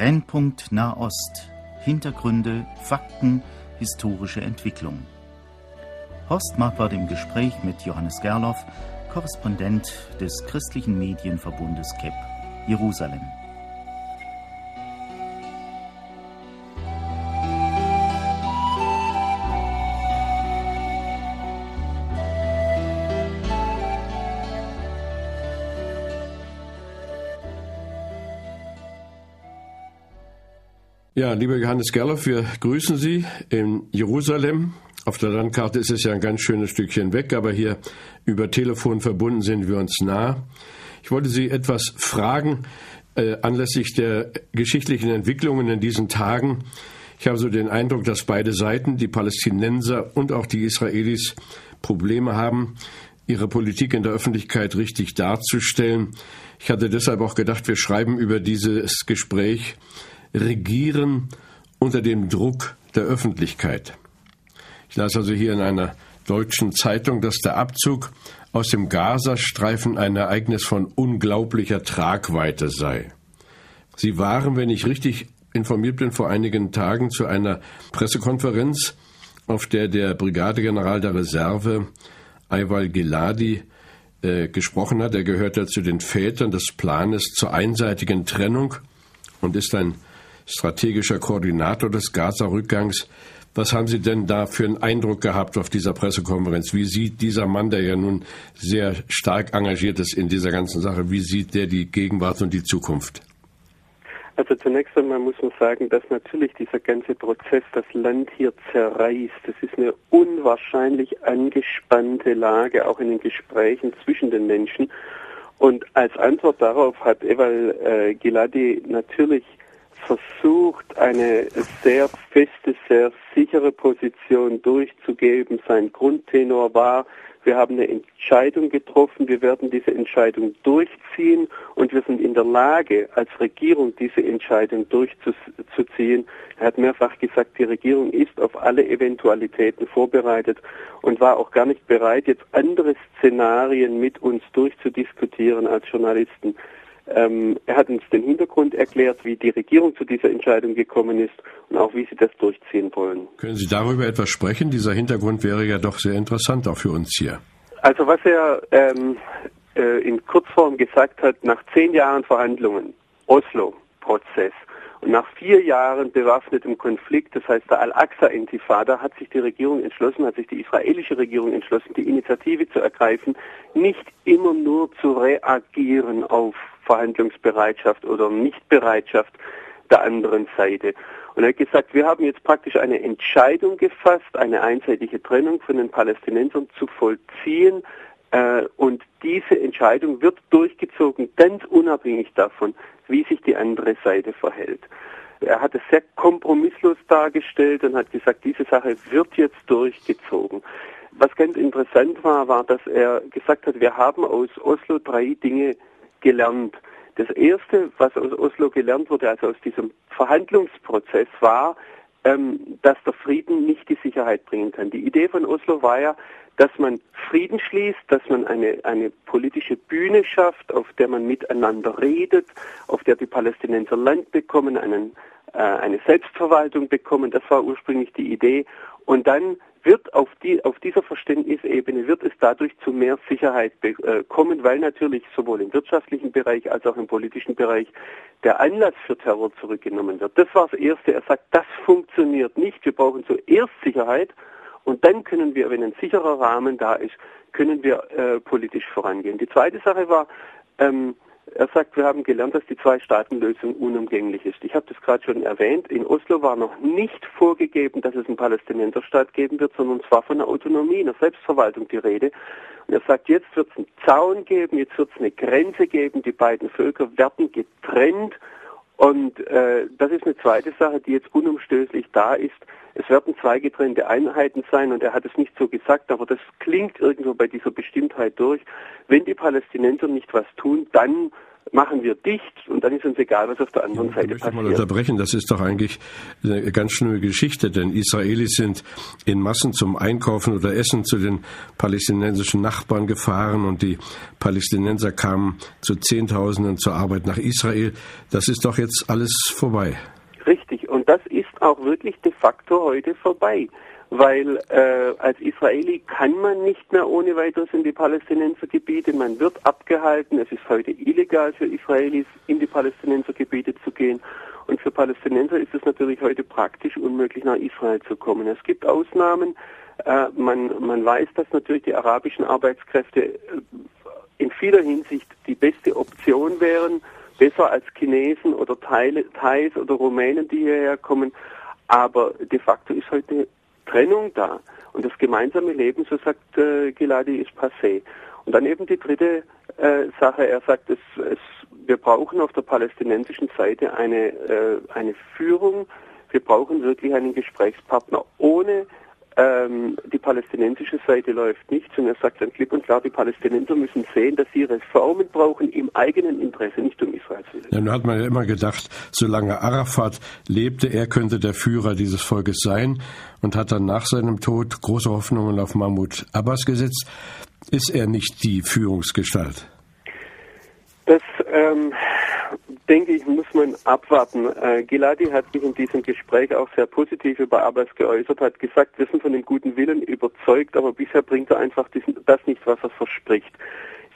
Brennpunkt Nahost. Hintergründe, Fakten, historische Entwicklung. Horst Marquardt im Gespräch mit Johannes Gerloff, Korrespondent des christlichen Medienverbundes KEP, Jerusalem. Ja, lieber Johannes Gerloff, wir grüßen Sie in Jerusalem. Auf der Landkarte ist es ja ein ganz schönes Stückchen weg, aber hier über Telefon verbunden sind wir uns nah. Ich wollte Sie etwas fragen äh, anlässlich der geschichtlichen Entwicklungen in diesen Tagen. Ich habe so den Eindruck, dass beide Seiten, die Palästinenser und auch die Israelis, Probleme haben, ihre Politik in der Öffentlichkeit richtig darzustellen. Ich hatte deshalb auch gedacht, wir schreiben über dieses Gespräch regieren unter dem Druck der Öffentlichkeit. Ich las also hier in einer deutschen Zeitung, dass der Abzug aus dem Gazastreifen ein Ereignis von unglaublicher Tragweite sei. Sie waren, wenn ich richtig informiert bin, vor einigen Tagen zu einer Pressekonferenz, auf der der Brigadegeneral der Reserve Ayval Giladi äh, gesprochen hat. Er gehört ja zu den Vätern des Planes zur einseitigen Trennung und ist ein strategischer Koordinator des Gaza-Rückgangs. Was haben Sie denn da für einen Eindruck gehabt auf dieser Pressekonferenz? Wie sieht dieser Mann, der ja nun sehr stark engagiert ist in dieser ganzen Sache, wie sieht der die Gegenwart und die Zukunft? Also zunächst einmal muss man sagen, dass natürlich dieser ganze Prozess das Land hier zerreißt. Es ist eine unwahrscheinlich angespannte Lage, auch in den Gesprächen zwischen den Menschen. Und als Antwort darauf hat Eval äh, Giladi natürlich versucht, eine sehr feste, sehr sichere Position durchzugeben. Sein Grundtenor war, wir haben eine Entscheidung getroffen, wir werden diese Entscheidung durchziehen und wir sind in der Lage, als Regierung diese Entscheidung durchzuziehen. Er hat mehrfach gesagt, die Regierung ist auf alle Eventualitäten vorbereitet und war auch gar nicht bereit, jetzt andere Szenarien mit uns durchzudiskutieren als Journalisten. Ähm, er hat uns den Hintergrund erklärt, wie die Regierung zu dieser Entscheidung gekommen ist und auch wie sie das durchziehen wollen. Können Sie darüber etwas sprechen? Dieser Hintergrund wäre ja doch sehr interessant auch für uns hier. Also was er ähm, äh, in Kurzform gesagt hat, nach zehn Jahren Verhandlungen, Oslo-Prozess, und nach vier Jahren bewaffnetem Konflikt, das heißt der Al-Aqsa-Intifada, hat sich die Regierung entschlossen, hat sich die israelische Regierung entschlossen, die Initiative zu ergreifen, nicht immer nur zu reagieren auf Verhandlungsbereitschaft oder Nichtbereitschaft der anderen Seite. Und er hat gesagt, wir haben jetzt praktisch eine Entscheidung gefasst, eine einseitige Trennung von den Palästinensern zu vollziehen. Äh, und diese Entscheidung wird durchgezogen, ganz unabhängig davon, wie sich die andere Seite verhält. Er hat es sehr kompromisslos dargestellt und hat gesagt, diese Sache wird jetzt durchgezogen. Was ganz interessant war, war, dass er gesagt hat, wir haben aus Oslo drei Dinge gelernt. Das Erste, was aus Oslo gelernt wurde, also aus diesem Verhandlungsprozess, war, ähm, dass der Frieden nicht die Sicherheit bringen kann. Die Idee von Oslo war ja, dass man Frieden schließt, dass man eine, eine politische Bühne schafft, auf der man miteinander redet, auf der die Palästinenser Land bekommen, einen, äh, eine Selbstverwaltung bekommen. Das war ursprünglich die Idee. Und dann wird auf, die, auf dieser Verständnisebene wird es dadurch zu mehr Sicherheit äh, kommen, weil natürlich sowohl im wirtschaftlichen Bereich als auch im politischen Bereich der Anlass für Terror zurückgenommen wird. Das war das Erste. Er sagt, das funktioniert nicht. Wir brauchen zuerst Sicherheit und dann können wir, wenn ein sicherer Rahmen da ist, können wir äh, politisch vorangehen. Die zweite Sache war, ähm, er sagt, wir haben gelernt, dass die Zwei-Staaten-Lösung unumgänglich ist. Ich habe das gerade schon erwähnt. In Oslo war noch nicht vorgegeben, dass es einen Palästinenserstaat geben wird, sondern zwar von einer Autonomie, einer Selbstverwaltung die Rede. Und er sagt, jetzt wird es einen Zaun geben, jetzt wird es eine Grenze geben, die beiden Völker werden getrennt. Und äh, das ist eine zweite Sache, die jetzt unumstößlich da ist. Es werden zwei getrennte Einheiten sein und er hat es nicht so gesagt, aber das klingt irgendwo bei dieser Bestimmtheit durch. Wenn die Palästinenser nicht was tun, dann machen wir dicht und dann ist uns egal, was auf der anderen ja, Seite ich möchte passiert. mal unterbrechen, das ist doch eigentlich eine ganz schlimme Geschichte, denn Israelis sind in Massen zum Einkaufen oder Essen zu den palästinensischen Nachbarn gefahren und die Palästinenser kamen zu Zehntausenden zur Arbeit nach Israel. Das ist doch jetzt alles vorbei. Richtig, auch wirklich de facto heute vorbei weil äh, als Israeli kann man nicht mehr ohne weiteres in die Palästinensergebiete. Man wird abgehalten. Es ist heute illegal für Israelis in die Palästinensergebiete zu gehen. Und für Palästinenser ist es natürlich heute praktisch unmöglich, nach Israel zu kommen. Es gibt Ausnahmen. Äh, man, man weiß, dass natürlich die arabischen Arbeitskräfte äh, in vieler Hinsicht die beste Option wären, besser als Chinesen oder Thais oder Rumänen, die hierher kommen. Aber de facto ist heute Trennung da. Und das gemeinsame Leben, so sagt äh, Giladi, ist passé. Und dann eben die dritte äh, Sache, er sagt, es, es, wir brauchen auf der palästinensischen Seite eine, äh, eine Führung, wir brauchen wirklich einen Gesprächspartner. Ohne ähm, die palästinensische Seite läuft nichts und er sagt dann klipp und klar, die Palästinenser müssen sehen, dass sie Reformen brauchen im eigenen Interesse, nicht um Israels Willen. Ja, nun hat man ja immer gedacht, solange Arafat lebte, er könnte der Führer dieses Volkes sein und hat dann nach seinem Tod große Hoffnungen auf Mahmoud Abbas gesetzt. Ist er nicht die Führungsgestalt? Das ähm, denke ich, muss man abwarten. Äh, Giladi hat sich in diesem Gespräch auch sehr positiv über Abbas geäußert, hat gesagt, wir sind von dem guten Willen überzeugt, aber bisher bringt er einfach diesen, das nicht, was er verspricht.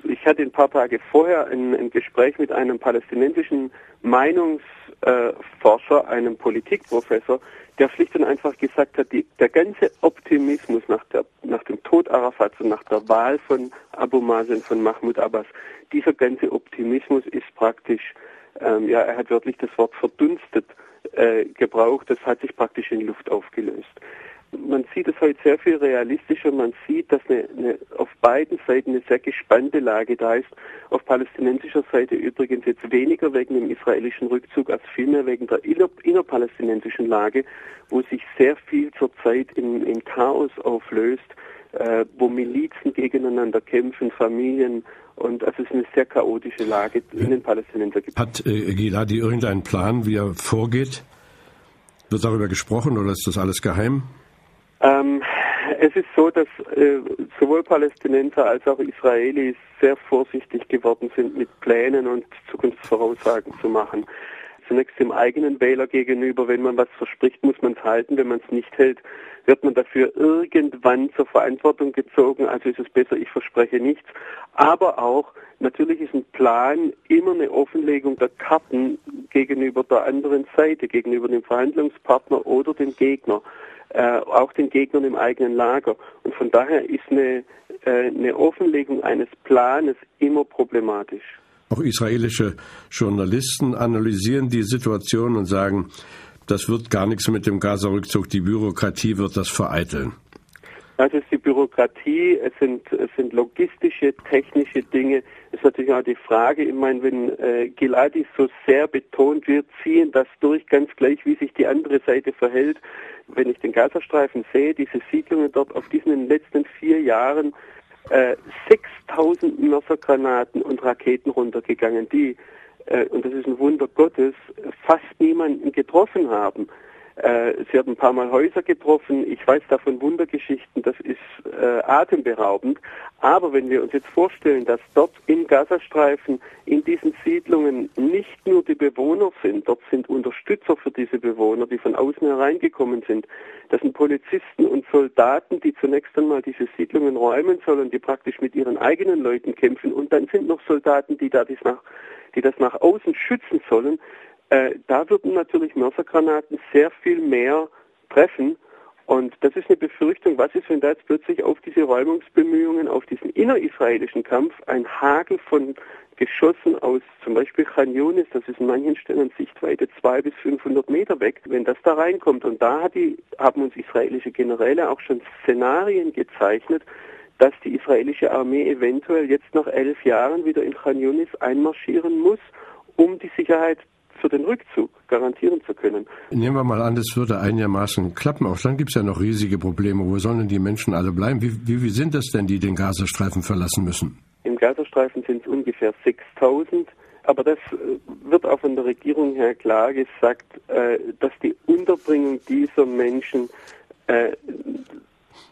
Ich hatte ein paar Tage vorher ein, ein Gespräch mit einem palästinensischen Meinungsforscher, einem Politikprofessor, der schlicht und einfach gesagt hat, die, der ganze Optimismus nach, der, nach dem Tod Arafats und nach der Wahl von Abu Mazen, von Mahmoud Abbas, dieser ganze Optimismus ist praktisch ähm, ja, er hat wörtlich das Wort verdunstet äh, gebraucht, das hat sich praktisch in Luft aufgelöst. Man sieht es heute sehr viel realistischer, man sieht, dass eine, eine, auf beiden Seiten eine sehr gespannte Lage da ist. Auf palästinensischer Seite übrigens jetzt weniger wegen dem israelischen Rückzug als vielmehr wegen der inner, innerpalästinensischen Lage, wo sich sehr viel zurzeit im, im Chaos auflöst, äh, wo Milizen gegeneinander kämpfen, Familien und also es ist eine sehr chaotische Lage in den Palästinensergebieten. Hat äh, Giladi irgendeinen Plan, wie er vorgeht? Wird darüber gesprochen oder ist das alles geheim? Ähm, es ist so, dass äh, sowohl Palästinenser als auch Israelis sehr vorsichtig geworden sind, mit Plänen und Zukunftsvoraussagen zu machen. Zunächst dem eigenen Wähler gegenüber, wenn man was verspricht, muss man es halten. Wenn man es nicht hält, wird man dafür irgendwann zur Verantwortung gezogen. Also ist es besser, ich verspreche nichts. Aber auch, natürlich ist ein Plan immer eine Offenlegung der Karten gegenüber der anderen Seite, gegenüber dem Verhandlungspartner oder dem Gegner. Äh, auch den Gegnern im eigenen Lager. Und von daher ist eine, äh, eine Offenlegung eines Planes immer problematisch. Auch israelische Journalisten analysieren die Situation und sagen, das wird gar nichts mit dem Gaza-Rückzug, die Bürokratie wird das vereiteln. Das ist die Bürokratie, es sind, es sind logistische, technische Dinge. Es ist natürlich auch die Frage, ich meine, wenn äh, Giladi so sehr betont wird, ziehen das durch, ganz gleich, wie sich die andere Seite verhält. Wenn ich den Gazastreifen sehe, diese Siedlungen dort auf diesen letzten vier Jahren äh, 6000 Mörsergranaten und Raketen runtergegangen, die äh, und das ist ein Wunder Gottes, fast niemanden getroffen haben. Äh, sie haben ein paar Mal Häuser getroffen. Ich weiß davon Wundergeschichten. Das ist äh, atemberaubend. Aber wenn wir uns jetzt vorstellen, dass dort im Gazastreifen in diesen Siedlungen nicht nur die Bewohner sind, dort sind Unterstützer für diese Bewohner, die von außen hereingekommen sind. Das sind Polizisten und Soldaten, die zunächst einmal diese Siedlungen räumen sollen, die praktisch mit ihren eigenen Leuten kämpfen. Und dann sind noch Soldaten, die da dies nach die das nach außen schützen sollen, äh, da würden natürlich Mörsergranaten sehr viel mehr treffen. Und das ist eine Befürchtung, was ist, wenn da jetzt plötzlich auf diese Räumungsbemühungen, auf diesen innerisraelischen Kampf ein Hagel von Geschossen aus zum Beispiel Khan Yunis, das ist in manchen Stellen Sichtweite 200 bis 500 Meter weg, wenn das da reinkommt. Und da die, haben uns israelische Generäle auch schon Szenarien gezeichnet, dass die israelische Armee eventuell jetzt nach elf Jahren wieder in Khan Yunis einmarschieren muss, um die Sicherheit für den Rückzug garantieren zu können. Nehmen wir mal an, das würde einigermaßen klappen. Auch dann gibt es ja noch riesige Probleme. Wo sollen denn die Menschen alle bleiben? Wie, wie, wie sind das denn, die den Gazastreifen verlassen müssen? Im Gazastreifen sind es ungefähr 6000. aber das äh, wird auch von der Regierung her klar gesagt, äh, dass die Unterbringung dieser Menschen äh,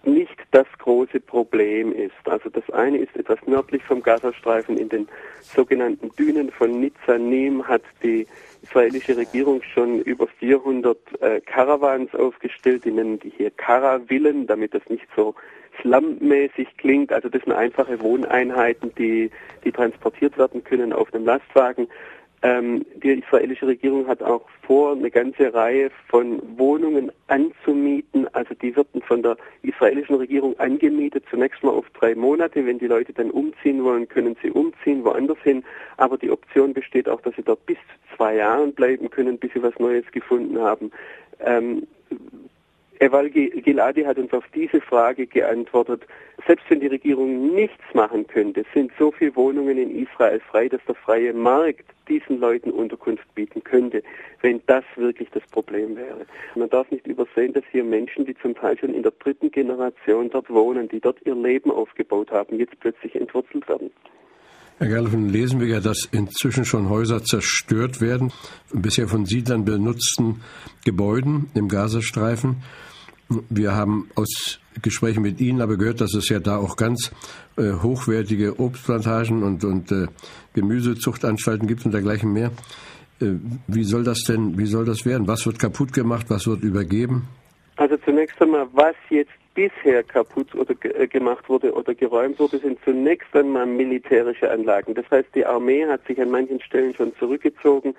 nicht das große Problem ist. Also das eine ist etwas nördlich vom Gazastreifen in den sogenannten Dünen von Nizzanim hat die israelische Regierung schon über 400 äh, Caravans aufgestellt, die nennen die hier Karavillen, damit das nicht so slummäßig klingt. Also das sind einfache Wohneinheiten, die, die transportiert werden können auf einem Lastwagen. Ähm, die israelische Regierung hat auch vor, eine ganze Reihe von Wohnungen anzumieten. Also die werden von der israelischen Regierung angemietet, zunächst mal auf drei Monate. Wenn die Leute dann umziehen wollen, können sie umziehen, woanders hin. Aber die Option besteht auch, dass sie dort bis zu zwei Jahren bleiben können, bis sie was Neues gefunden haben. Ähm, Eval Giladi hat uns auf diese Frage geantwortet, selbst wenn die Regierung nichts machen könnte, sind so viele Wohnungen in Israel frei, dass der freie Markt diesen Leuten Unterkunft bieten könnte, wenn das wirklich das Problem wäre. Man darf nicht übersehen, dass hier Menschen, die zum Teil schon in der dritten Generation dort wohnen, die dort ihr Leben aufgebaut haben, jetzt plötzlich entwurzelt werden. Herr Gerloff, lesen wir ja, dass inzwischen schon Häuser zerstört werden, bisher von Siedlern benutzten Gebäuden im Gazastreifen. Wir haben aus Gesprächen mit Ihnen aber gehört, dass es ja da auch ganz äh, hochwertige Obstplantagen und, und äh, Gemüsezuchtanstalten gibt und dergleichen mehr. Äh, wie soll das denn, wie soll das werden? Was wird kaputt gemacht? Was wird übergeben? Also zunächst einmal, was jetzt bisher kaputt oder äh, gemacht wurde oder geräumt wurde, sind zunächst einmal militärische Anlagen. Das heißt, die Armee hat sich an manchen Stellen schon zurückgezogen,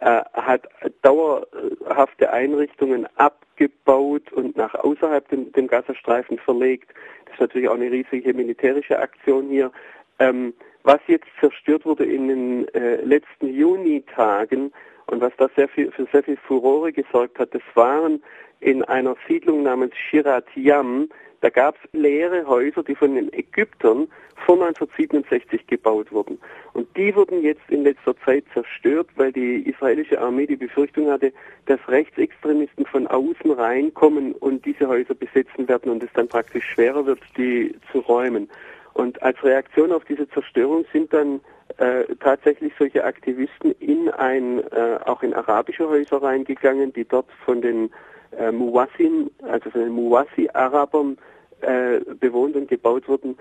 äh, hat dauerhafte Einrichtungen abgebaut und nach außerhalb dem, dem Gazastreifen verlegt. Das ist natürlich auch eine riesige militärische Aktion hier. Ähm, was jetzt zerstört wurde in den äh, letzten Junitagen und was da sehr viel, für sehr viel Furore gesorgt hat, das waren in einer Siedlung namens Shirat Yam. Da gab es leere Häuser, die von den Ägyptern vor 1967 gebaut wurden. Und die wurden jetzt in letzter Zeit zerstört, weil die israelische Armee die Befürchtung hatte, dass Rechtsextremisten von außen reinkommen und diese Häuser besetzen werden und es dann praktisch schwerer wird, die zu räumen. Und als Reaktion auf diese Zerstörung sind dann äh, tatsächlich solche Aktivisten in ein, äh, auch in arabische Häuser reingegangen, die dort von den äh, Muwassin, also von den Muwassi-Arabern äh, bewohnt und gebaut wurden.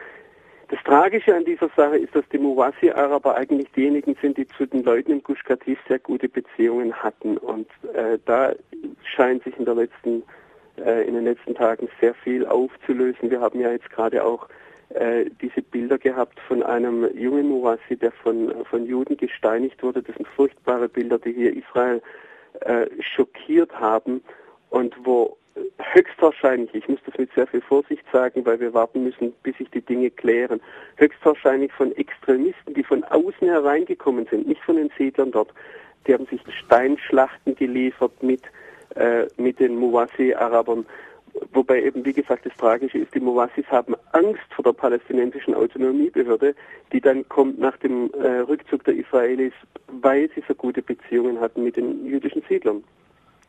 Das Tragische an dieser Sache ist, dass die Muwassi-Araber eigentlich diejenigen sind, die zu den Leuten im Gush Katif sehr gute Beziehungen hatten. Und äh, da scheint sich in, letzten, äh, in den letzten Tagen sehr viel aufzulösen. Wir haben ja jetzt gerade auch äh, diese Bilder gehabt von einem jungen Muwassi, der von, von Juden gesteinigt wurde. Das sind furchtbare Bilder, die hier Israel äh, schockiert haben und wo höchstwahrscheinlich, ich muss das mit sehr viel Vorsicht sagen, weil wir warten müssen, bis sich die Dinge klären, höchstwahrscheinlich von Extremisten, die von außen hereingekommen sind, nicht von den Siedlern dort, die haben sich Steinschlachten geliefert mit, äh, mit den Muwasi-Arabern. Wobei eben, wie gesagt, das Tragische ist, die Muwassis haben Angst vor der palästinensischen Autonomiebehörde, die dann kommt nach dem äh, Rückzug der Israelis, weil sie so gute Beziehungen hatten mit den jüdischen Siedlern.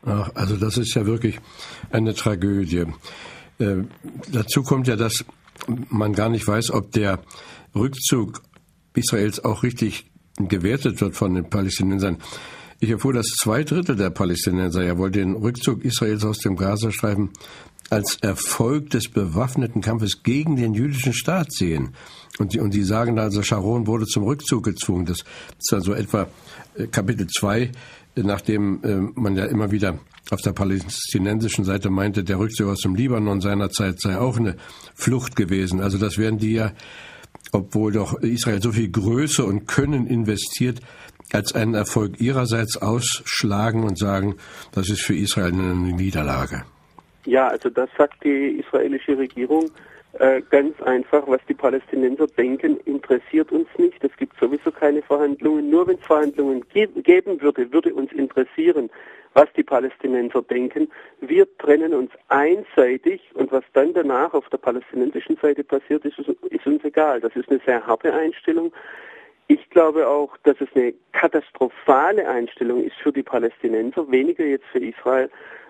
Ach, also das ist ja wirklich eine Tragödie. Äh, dazu kommt ja, dass man gar nicht weiß, ob der Rückzug Israels auch richtig gewertet wird von den Palästinensern. Ich erfuhr, dass zwei Drittel der Palästinenser ja wohl den Rückzug Israels aus dem Gazastreifen als Erfolg des bewaffneten Kampfes gegen den jüdischen Staat sehen. Und die, und die sagen also, Sharon wurde zum Rückzug gezwungen. Das ist dann so etwa äh, Kapitel 2 nachdem äh, man ja immer wieder auf der palästinensischen Seite meinte, der Rückzug aus dem Libanon seinerzeit sei auch eine Flucht gewesen. Also das werden die ja, obwohl doch Israel so viel Größe und Können investiert, als einen Erfolg ihrerseits ausschlagen und sagen, das ist für Israel eine Niederlage. Ja, also das sagt die israelische Regierung äh, ganz einfach, was die Palästinenser denken, interessiert uns nicht. Es gibt sowieso keine Verhandlungen. Nur wenn es Verhandlungen ge geben würde, würde uns interessieren, was die Palästinenser denken. Wir trennen uns einseitig und was dann danach auf der palästinensischen Seite passiert, ist, ist uns egal. Das ist eine sehr harte Einstellung. Ich glaube auch, dass es eine katastrophale Einstellung ist für die Palästinenser, weniger jetzt für Israel,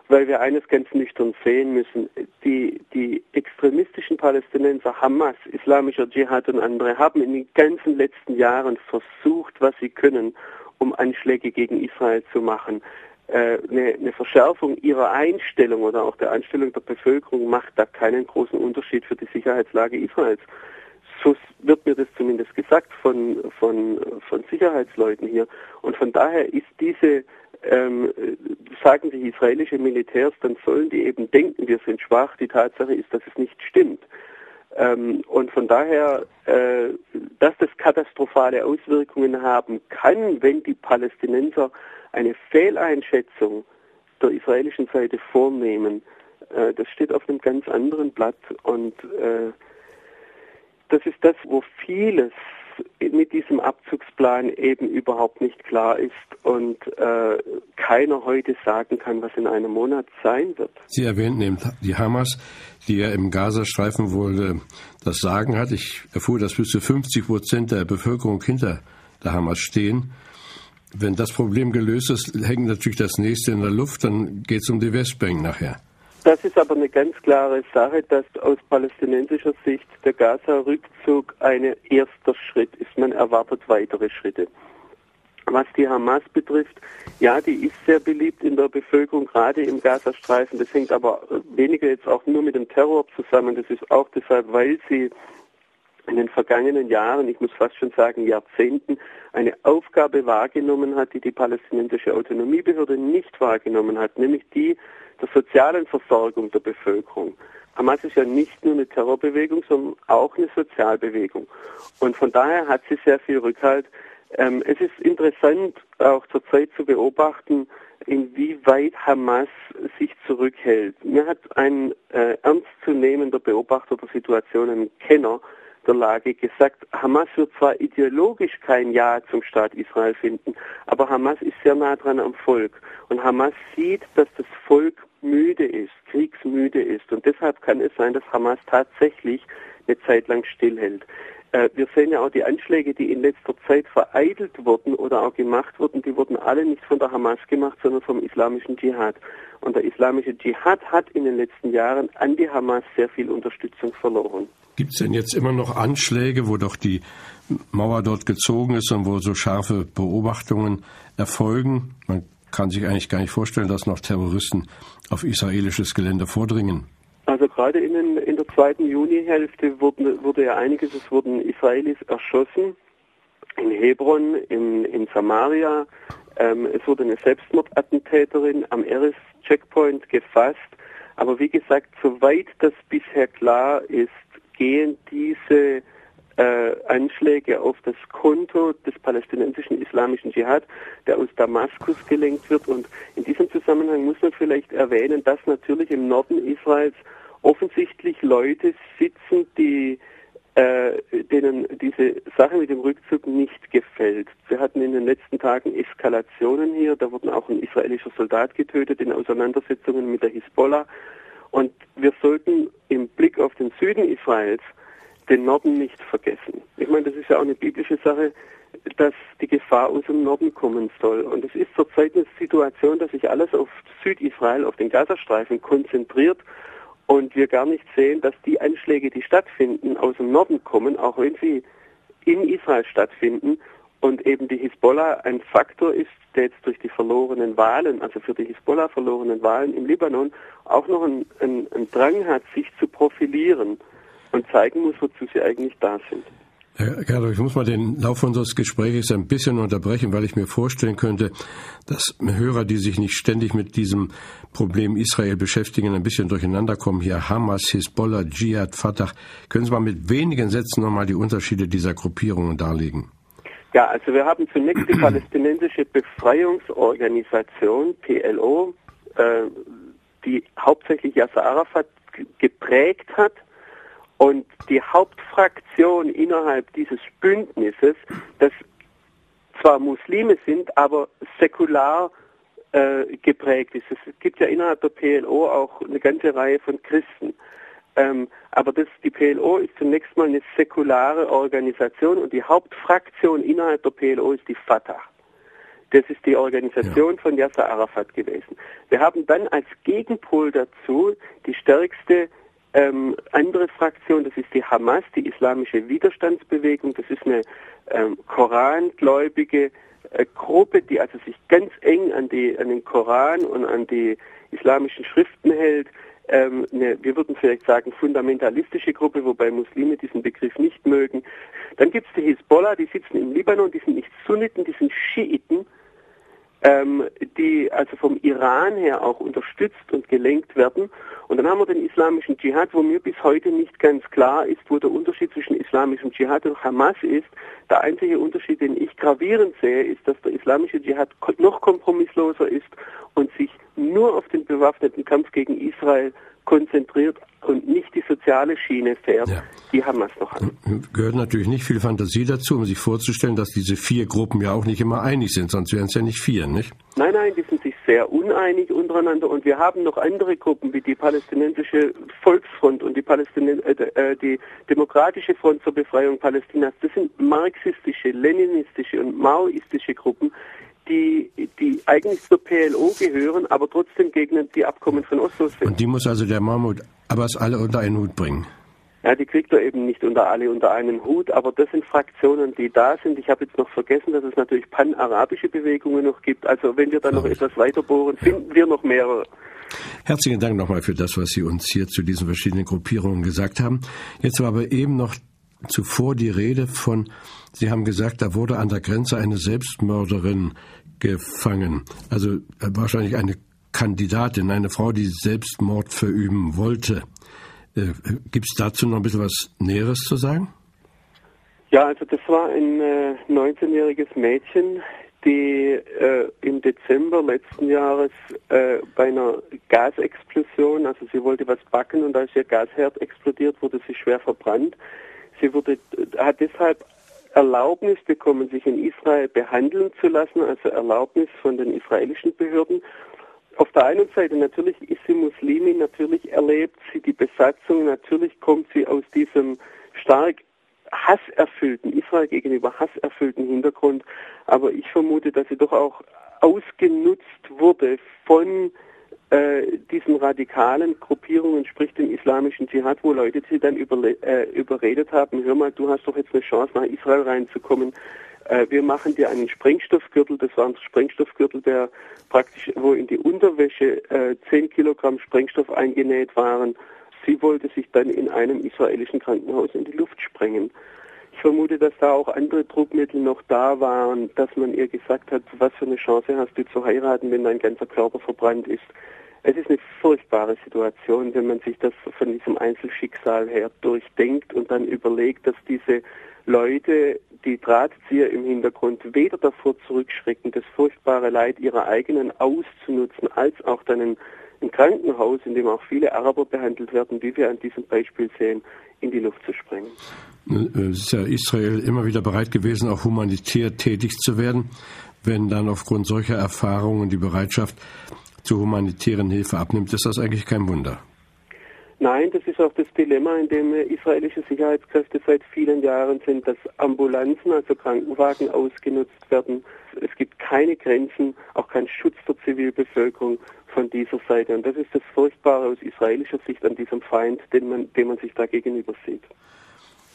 weil wir eines ganz nüchtern sehen müssen. Die, die extremistischen Palästinenser, Hamas, islamischer Dschihad und andere, haben in den ganzen letzten Jahren versucht, was sie können, um Anschläge gegen Israel zu machen. Äh, eine, eine Verschärfung ihrer Einstellung oder auch der Einstellung der Bevölkerung macht da keinen großen Unterschied für die Sicherheitslage Israels. So wird mir das zumindest gesagt von, von, von Sicherheitsleuten hier. Und von daher ist diese, ähm, sagen die israelischen Militärs, dann sollen die eben denken, wir sind schwach. Die Tatsache ist, dass es nicht stimmt. Ähm, und von daher, äh, dass das katastrophale Auswirkungen haben kann, wenn die Palästinenser eine Fehleinschätzung der israelischen Seite vornehmen, äh, das steht auf einem ganz anderen Blatt und äh, das ist das, wo vieles mit diesem Abzugsplan eben überhaupt nicht klar ist und äh, keiner heute sagen kann, was in einem Monat sein wird. Sie erwähnten eben die Hamas, die ja im Gazastreifen wohl das Sagen hat. Ich erfuhr, dass bis zu 50 Prozent der Bevölkerung hinter der Hamas stehen. Wenn das Problem gelöst ist, hängt natürlich das nächste in der Luft, dann geht es um die Westbank nachher. Das ist aber eine ganz klare Sache, dass aus palästinensischer Sicht der Gaza-Rückzug ein erster Schritt ist. Man erwartet weitere Schritte. Was die Hamas betrifft, ja, die ist sehr beliebt in der Bevölkerung, gerade im Gazastreifen. Das hängt aber weniger jetzt auch nur mit dem Terror zusammen. Das ist auch deshalb, weil sie in den vergangenen Jahren, ich muss fast schon sagen Jahrzehnten, eine Aufgabe wahrgenommen hat, die die palästinensische Autonomiebehörde nicht wahrgenommen hat, nämlich die der sozialen Versorgung der Bevölkerung. Hamas ist ja nicht nur eine Terrorbewegung, sondern auch eine Sozialbewegung. Und von daher hat sie sehr viel Rückhalt. Ähm, es ist interessant, auch zurzeit zu beobachten, inwieweit Hamas sich zurückhält. Mir hat ein äh, ernstzunehmender Beobachter der Situation, ein Kenner, der Lage gesagt, Hamas wird zwar ideologisch kein Ja zum Staat Israel finden, aber Hamas ist sehr nah dran am Volk. Und Hamas sieht, dass das Volk müde ist, kriegsmüde ist. Und deshalb kann es sein, dass Hamas tatsächlich eine Zeit lang stillhält. Äh, wir sehen ja auch die Anschläge, die in letzter Zeit vereitelt wurden oder auch gemacht wurden, die wurden alle nicht von der Hamas gemacht, sondern vom islamischen Dschihad. Und der islamische Dschihad hat in den letzten Jahren an die Hamas sehr viel Unterstützung verloren. Gibt es denn jetzt immer noch Anschläge, wo doch die Mauer dort gezogen ist und wo so scharfe Beobachtungen erfolgen? Man kann sich eigentlich gar nicht vorstellen, dass noch Terroristen auf israelisches Gelände vordringen. Also gerade in, den, in zweiten Junihälfte wurde, wurde ja einiges, es wurden Israelis erschossen, in Hebron, in, in Samaria, ähm, es wurde eine Selbstmordattentäterin am Eris-Checkpoint gefasst. Aber wie gesagt, soweit das bisher klar ist, gehen diese äh, Anschläge auf das Konto des palästinensischen islamischen Dschihad, der aus Damaskus gelenkt wird. Und in diesem Zusammenhang muss man vielleicht erwähnen, dass natürlich im Norden Israels offensichtlich Leute sitzen, die äh, denen diese Sache mit dem Rückzug nicht gefällt. Wir hatten in den letzten Tagen Eskalationen hier, da wurden auch ein israelischer Soldat getötet in Auseinandersetzungen mit der Hisbollah. Und wir sollten im Blick auf den Süden Israels den Norden nicht vergessen. Ich meine, das ist ja auch eine biblische Sache, dass die Gefahr aus dem Norden kommen soll. Und es ist zurzeit eine Situation, dass sich alles auf Südisrael, auf den Gazastreifen konzentriert und wir gar nicht sehen, dass die Anschläge, die stattfinden, aus dem Norden kommen, auch wenn sie in Israel stattfinden und eben die Hisbollah ein Faktor ist, der jetzt durch die verlorenen Wahlen, also für die Hisbollah verlorenen Wahlen im Libanon, auch noch einen, einen, Drang hat, sich zu profilieren und zeigen muss, wozu sie eigentlich da sind. Herr Gerlow, ich muss mal den Lauf unseres Gesprächs ein bisschen unterbrechen, weil ich mir vorstellen könnte, dass Hörer, die sich nicht ständig mit diesem Problem Israel beschäftigen, ein bisschen durcheinander kommen. Hier Hamas, Hisbollah, Dschihad, Fatah. Können Sie mal mit wenigen Sätzen nochmal die Unterschiede dieser Gruppierungen darlegen? Ja, also wir haben zunächst die palästinensische Befreiungsorganisation, PLO, äh, die hauptsächlich Yasser Arafat geprägt hat und die Hauptfraktion innerhalb dieses Bündnisses, das zwar Muslime sind, aber säkular äh, geprägt ist. Es gibt ja innerhalb der PLO auch eine ganze Reihe von Christen. Ähm, aber das, die PLO ist zunächst mal eine säkulare Organisation und die Hauptfraktion innerhalb der PLO ist die Fatah. Das ist die Organisation ja. von Yasser Arafat gewesen. Wir haben dann als Gegenpol dazu die stärkste ähm, andere Fraktion, das ist die Hamas, die islamische Widerstandsbewegung. Das ist eine ähm, korangläubige äh, Gruppe, die also sich ganz eng an, die, an den Koran und an die islamischen Schriften hält. Ähm, eine, wir würden vielleicht sagen, fundamentalistische Gruppe, wobei Muslime diesen Begriff nicht mögen. Dann gibt es die Hisbollah, die sitzen im Libanon, die sind nicht Sunniten, die sind Schiiten ähm, die also vom Iran her auch unterstützt und gelenkt werden. Und dann haben wir den islamischen Dschihad, wo mir bis heute nicht ganz klar ist, wo der Unterschied zwischen islamischem Dschihad und Hamas ist. Der einzige Unterschied, den ich gravierend sehe, ist, dass der islamische Dschihad noch kompromissloser ist und sich nur auf den bewaffneten Kampf gegen Israel konzentriert und nicht die soziale Schiene fährt, ja. die Hamas noch hat. Gehört natürlich nicht viel Fantasie dazu, um sich vorzustellen, dass diese vier Gruppen ja auch nicht immer einig sind, sonst wären es ja nicht vier, nicht? Nein, nein, die sind sehr uneinig untereinander und wir haben noch andere Gruppen wie die palästinensische Volksfront und die, Palästinens äh, äh, die Demokratische Front zur Befreiung Palästinas. Das sind marxistische, leninistische und maoistische Gruppen, die, die eigentlich zur PLO gehören, aber trotzdem gegen die Abkommen von Oslo sind. Und die muss also der Mahmoud Abbas alle unter einen Hut bringen? Ja, die kriegt er eben nicht unter alle unter einen Hut, aber das sind Fraktionen, die da sind. Ich habe jetzt noch vergessen, dass es natürlich pan-arabische Bewegungen noch gibt. Also wenn wir da noch etwas weiter bohren, finden wir noch mehrere. Herzlichen Dank nochmal für das, was Sie uns hier zu diesen verschiedenen Gruppierungen gesagt haben. Jetzt war aber eben noch zuvor die Rede von, Sie haben gesagt, da wurde an der Grenze eine Selbstmörderin gefangen. Also äh, wahrscheinlich eine Kandidatin, eine Frau, die Selbstmord verüben wollte. Äh, Gibt es dazu noch ein bisschen was Näheres zu sagen? Ja, also das war ein äh, 19-jähriges Mädchen, die äh, im Dezember letzten Jahres äh, bei einer Gasexplosion, also sie wollte was backen und als ihr Gasherd explodiert, wurde sie schwer verbrannt. Sie wurde, hat deshalb Erlaubnis bekommen, sich in Israel behandeln zu lassen, also Erlaubnis von den israelischen Behörden. Auf der einen Seite natürlich ist sie Muslimin, natürlich erlebt sie die Besatzung, natürlich kommt sie aus diesem stark hasserfüllten, Israel gegenüber hasserfüllten Hintergrund, aber ich vermute, dass sie doch auch ausgenutzt wurde von äh, diesen radikalen Gruppierungen, sprich dem islamischen Dschihad, wo Leute sie dann äh, überredet haben, hör mal, du hast doch jetzt eine Chance, nach Israel reinzukommen. Äh, wir machen dir einen Sprengstoffgürtel, das war ein Sprengstoffgürtel, der praktisch, wo in die Unterwäsche äh, 10 Kilogramm Sprengstoff eingenäht waren. Sie wollte sich dann in einem israelischen Krankenhaus in die Luft sprengen. Ich vermute, dass da auch andere Druckmittel noch da waren, dass man ihr gesagt hat, was für eine Chance hast du zu heiraten, wenn dein ganzer Körper verbrannt ist. Es ist eine furchtbare Situation, wenn man sich das von diesem Einzelschicksal her durchdenkt und dann überlegt, dass diese Leute, die Drahtzieher im Hintergrund, weder davor zurückschrecken, das furchtbare Leid ihrer eigenen auszunutzen, als auch dann ein, ein Krankenhaus, in dem auch viele Araber behandelt werden, wie wir an diesem Beispiel sehen, in die Luft zu sprengen. Es ist ja Israel immer wieder bereit gewesen, auch humanitär tätig zu werden, wenn dann aufgrund solcher Erfahrungen die Bereitschaft zur humanitären Hilfe abnimmt, ist das eigentlich kein Wunder. Nein, das ist auch das Dilemma, in dem israelische Sicherheitskräfte seit vielen Jahren sind, dass Ambulanzen, also Krankenwagen ausgenutzt werden. Es gibt keine Grenzen, auch keinen Schutz der Zivilbevölkerung von dieser Seite. Und das ist das Furchtbare aus israelischer Sicht an diesem Feind, den man, dem man sich da gegenüber sieht.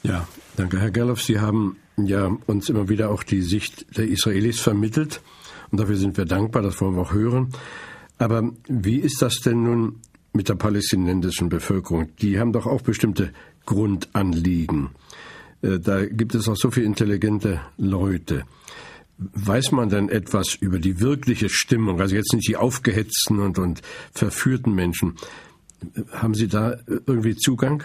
Ja, danke, Herr Gerloff. Sie haben ja uns immer wieder auch die Sicht der Israelis vermittelt. Und dafür sind wir dankbar, das wollen wir auch hören. Aber wie ist das denn nun mit der palästinensischen Bevölkerung? Die haben doch auch bestimmte Grundanliegen. Äh, da gibt es auch so viele intelligente Leute. Weiß man denn etwas über die wirkliche Stimmung, also jetzt nicht die aufgehetzten und, und verführten Menschen? Haben Sie da irgendwie Zugang?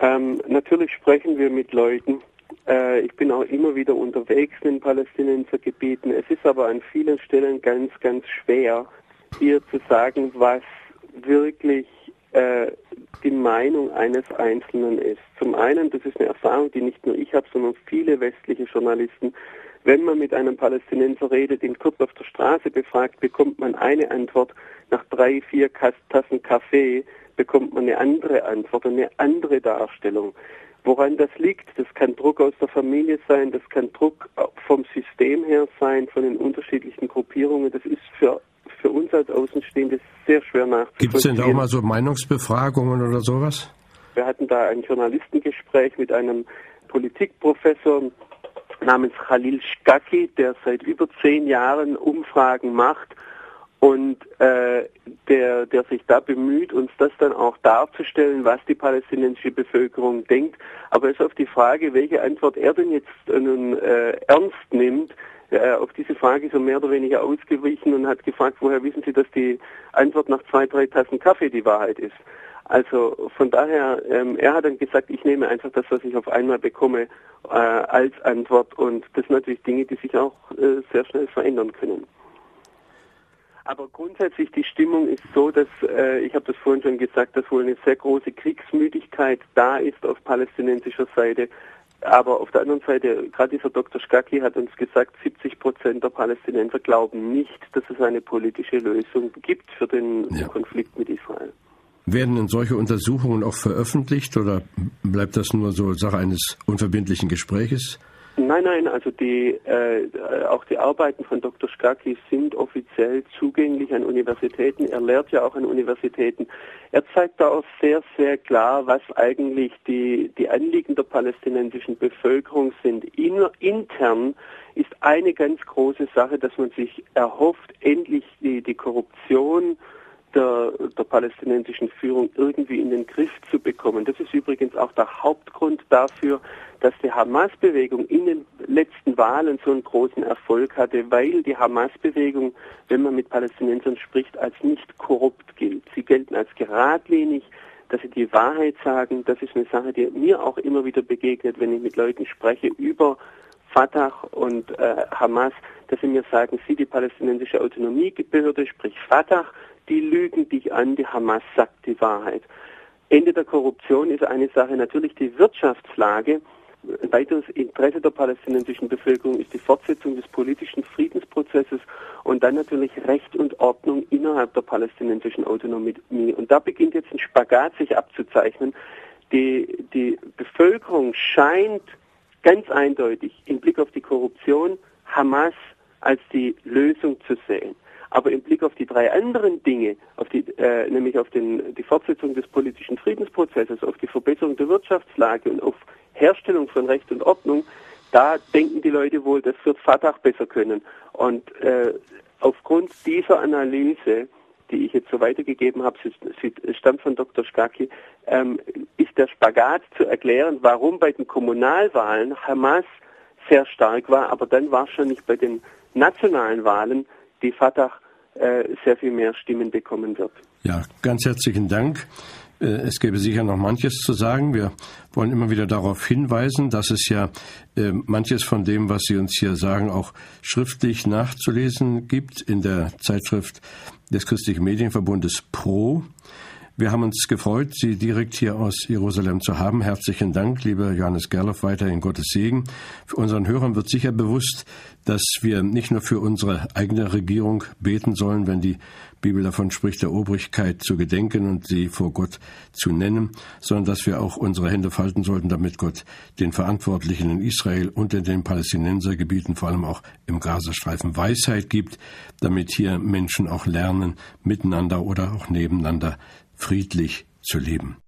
Ähm, natürlich sprechen wir mit Leuten. Äh, ich bin auch immer wieder unterwegs in Palästinensergebieten. Es ist aber an vielen Stellen ganz, ganz schwer, hier zu sagen, was wirklich äh, die Meinung eines Einzelnen ist. Zum einen, das ist eine Erfahrung, die nicht nur ich habe, sondern viele westliche Journalisten. Wenn man mit einem Palästinenser redet, ihn kurz auf der Straße befragt, bekommt man eine Antwort nach drei, vier Tassen Kaffee bekommt man eine andere Antwort, eine andere Darstellung. Woran das liegt, das kann Druck aus der Familie sein, das kann Druck vom System her sein, von den unterschiedlichen Gruppierungen. Das ist für, für uns als Außenstehende sehr schwer nachzuvollziehen. Gibt es denn auch mal so Meinungsbefragungen oder sowas? Wir hatten da ein Journalistengespräch mit einem Politikprofessor namens Khalil Shkaki, der seit über zehn Jahren Umfragen macht und äh, der, der sich da bemüht, uns das dann auch darzustellen, was die palästinensische Bevölkerung denkt. Aber es ist auf die Frage, welche Antwort er denn jetzt nun äh, ernst nimmt, äh, auf diese Frage so mehr oder weniger ausgewichen und hat gefragt, woher wissen Sie, dass die Antwort nach zwei, drei Tassen Kaffee die Wahrheit ist. Also von daher, ähm, er hat dann gesagt, ich nehme einfach das, was ich auf einmal bekomme, äh, als Antwort und das sind natürlich Dinge, die sich auch äh, sehr schnell verändern können. Aber grundsätzlich die Stimmung ist so, dass äh, ich habe das vorhin schon gesagt, dass wohl eine sehr große Kriegsmüdigkeit da ist auf palästinensischer Seite. Aber auf der anderen Seite, gerade dieser Dr. Skaki hat uns gesagt, 70 Prozent der Palästinenser glauben nicht, dass es eine politische Lösung gibt für den ja. Konflikt mit Israel. Werden denn solche Untersuchungen auch veröffentlicht oder bleibt das nur so Sache eines unverbindlichen Gespräches? Nein, nein, also die, äh, auch die Arbeiten von Dr. Skaki sind offiziell zugänglich an Universitäten. Er lehrt ja auch an Universitäten. Er zeigt da auch sehr, sehr klar, was eigentlich die, die Anliegen der palästinensischen Bevölkerung sind. In, intern ist eine ganz große Sache, dass man sich erhofft, endlich die, die Korruption der, der palästinensischen Führung irgendwie in den Griff zu bekommen. Das ist übrigens auch der Hauptgrund dafür, dass die Hamas-Bewegung in den letzten Wahlen so einen großen Erfolg hatte, weil die Hamas-Bewegung, wenn man mit Palästinensern spricht, als nicht korrupt gilt. Sie gelten als geradlinig, dass sie die Wahrheit sagen. Das ist eine Sache, die mir auch immer wieder begegnet, wenn ich mit Leuten spreche über Fatah und äh, Hamas, dass sie mir sagen, sie, die palästinensische Autonomiebehörde, sprich Fatah, die lügen dich an, die Hamas sagt die Wahrheit. Ende der Korruption ist eine Sache natürlich die Wirtschaftslage. Ein weiteres Interesse der palästinensischen Bevölkerung ist die Fortsetzung des politischen Friedensprozesses und dann natürlich Recht und Ordnung innerhalb der palästinensischen Autonomie. Und da beginnt jetzt ein Spagat sich abzuzeichnen. Die, die Bevölkerung scheint ganz eindeutig im Blick auf die Korruption Hamas als die Lösung zu sehen. Aber im Blick auf die drei anderen Dinge, auf die, äh, nämlich auf den, die Fortsetzung des politischen Friedensprozesses, auf die Verbesserung der Wirtschaftslage und auf Herstellung von Recht und Ordnung, da denken die Leute wohl, das wird Fatah besser können. Und äh, aufgrund dieser Analyse, die ich jetzt so weitergegeben habe, sie, sie stammt von Dr. Skaki, ähm, ist der Spagat zu erklären, warum bei den Kommunalwahlen Hamas sehr stark war, aber dann wahrscheinlich bei den nationalen Wahlen die Fatah sehr viel mehr Stimmen bekommen wird. Ja, ganz herzlichen Dank. Äh, es gäbe sicher noch manches zu sagen. Wir wollen immer wieder darauf hinweisen, dass es ja äh, manches von dem, was Sie uns hier sagen, auch schriftlich nachzulesen gibt in der Zeitschrift des Christlichen Medienverbundes Pro. Wir haben uns gefreut, Sie direkt hier aus Jerusalem zu haben. Herzlichen Dank, lieber Johannes Gerloff, weiterhin Gottes Segen. Für unseren Hörern wird sicher bewusst, dass wir nicht nur für unsere eigene Regierung beten sollen, wenn die Bibel davon spricht, der Obrigkeit zu gedenken und sie vor Gott zu nennen, sondern dass wir auch unsere Hände falten sollten, damit Gott den Verantwortlichen in Israel und in den Palästinensergebieten, vor allem auch im Gazastreifen, Weisheit gibt, damit hier Menschen auch lernen, miteinander oder auch nebeneinander friedlich zu leben.